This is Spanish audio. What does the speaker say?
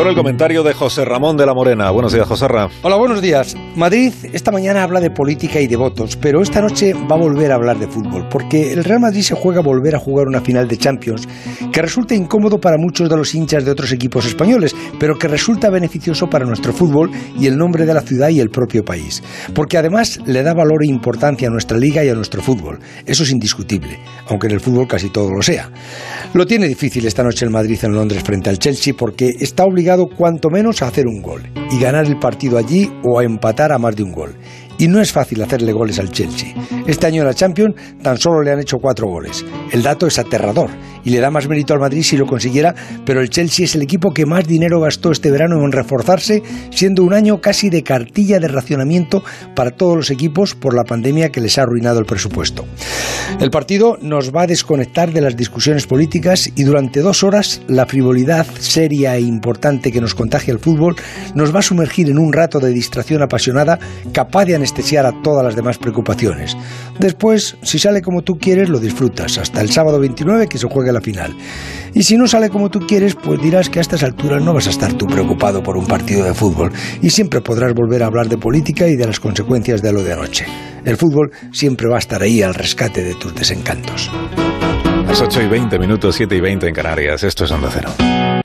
ahora el comentario de José Ramón de la Morena. Buenos días, José Ramón. Hola, buenos días. Madrid esta mañana habla de política y de votos, pero esta noche va a volver a hablar de fútbol, porque el Real Madrid se juega a volver a jugar una final de Champions que resulta incómodo para muchos de los hinchas de otros equipos españoles, pero que resulta beneficioso para nuestro fútbol y el nombre de la ciudad y el propio país. Porque además le da valor e importancia a nuestra liga y a nuestro fútbol. Eso es indiscutible, aunque en el fútbol casi todo lo sea. Lo tiene difícil esta noche el Madrid en Londres frente al Chelsea porque está obligado cuanto menos a hacer un gol y ganar el partido allí o a empatar a más de un gol y no es fácil hacerle goles al Chelsea. Este año en la Champions tan solo le han hecho cuatro goles. El dato es aterrador y le da más mérito al Madrid si lo consiguiera, pero el Chelsea es el equipo que más dinero gastó este verano en reforzarse, siendo un año casi de cartilla de racionamiento para todos los equipos por la pandemia que les ha arruinado el presupuesto. El partido nos va a desconectar de las discusiones políticas y durante dos horas la frivolidad seria e importante que nos contagia el fútbol nos va a sumergir en un rato de distracción apasionada capaz de anestesiar a todas las demás preocupaciones. Después, si sale como tú quieres, lo disfrutas, hasta el sábado 29 que se juegue la final. Y si no sale como tú quieres, pues dirás que a estas alturas no vas a estar tú preocupado por un partido de fútbol y siempre podrás volver a hablar de política y de las consecuencias de lo de anoche. El fútbol siempre va a estar ahí al rescate de tus desencantos. Las 8 y 20 minutos, 7 y 20 en Canarias. Esto es Onda Cero.